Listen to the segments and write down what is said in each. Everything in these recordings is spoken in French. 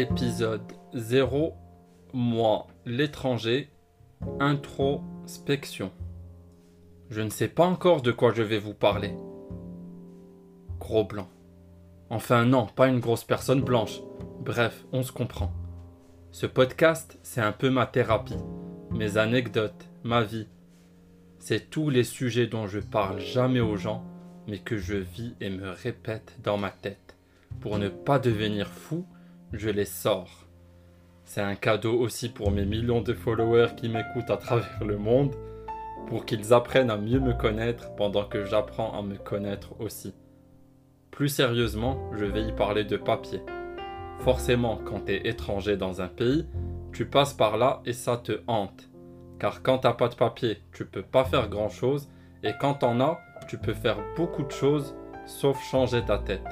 Épisode 0 Moi, l'étranger, introspection. Je ne sais pas encore de quoi je vais vous parler. Gros blanc. Enfin non, pas une grosse personne blanche. Bref, on se comprend. Ce podcast, c'est un peu ma thérapie, mes anecdotes, ma vie. C'est tous les sujets dont je parle jamais aux gens, mais que je vis et me répète dans ma tête. Pour ne pas devenir fou, je les sors. C'est un cadeau aussi pour mes millions de followers qui m'écoutent à travers le monde, pour qu'ils apprennent à mieux me connaître pendant que j'apprends à me connaître aussi. Plus sérieusement, je vais y parler de papier. Forcément, quand t'es étranger dans un pays, tu passes par là et ça te hante. Car quand t'as pas de papier, tu peux pas faire grand chose, et quand t'en as, tu peux faire beaucoup de choses sauf changer ta tête.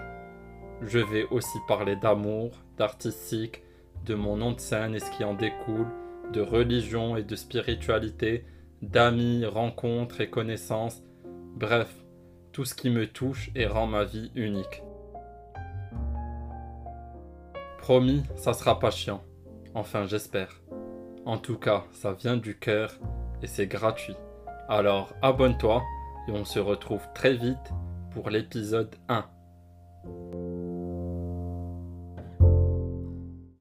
Je vais aussi parler d'amour, d'artistique, de mon nom de scène et ce qui en découle, de religion et de spiritualité, d'amis, rencontres et connaissances, bref, tout ce qui me touche et rend ma vie unique. Promis, ça sera pas chiant. Enfin, j'espère. En tout cas, ça vient du cœur et c'est gratuit. Alors abonne-toi et on se retrouve très vite pour l'épisode 1.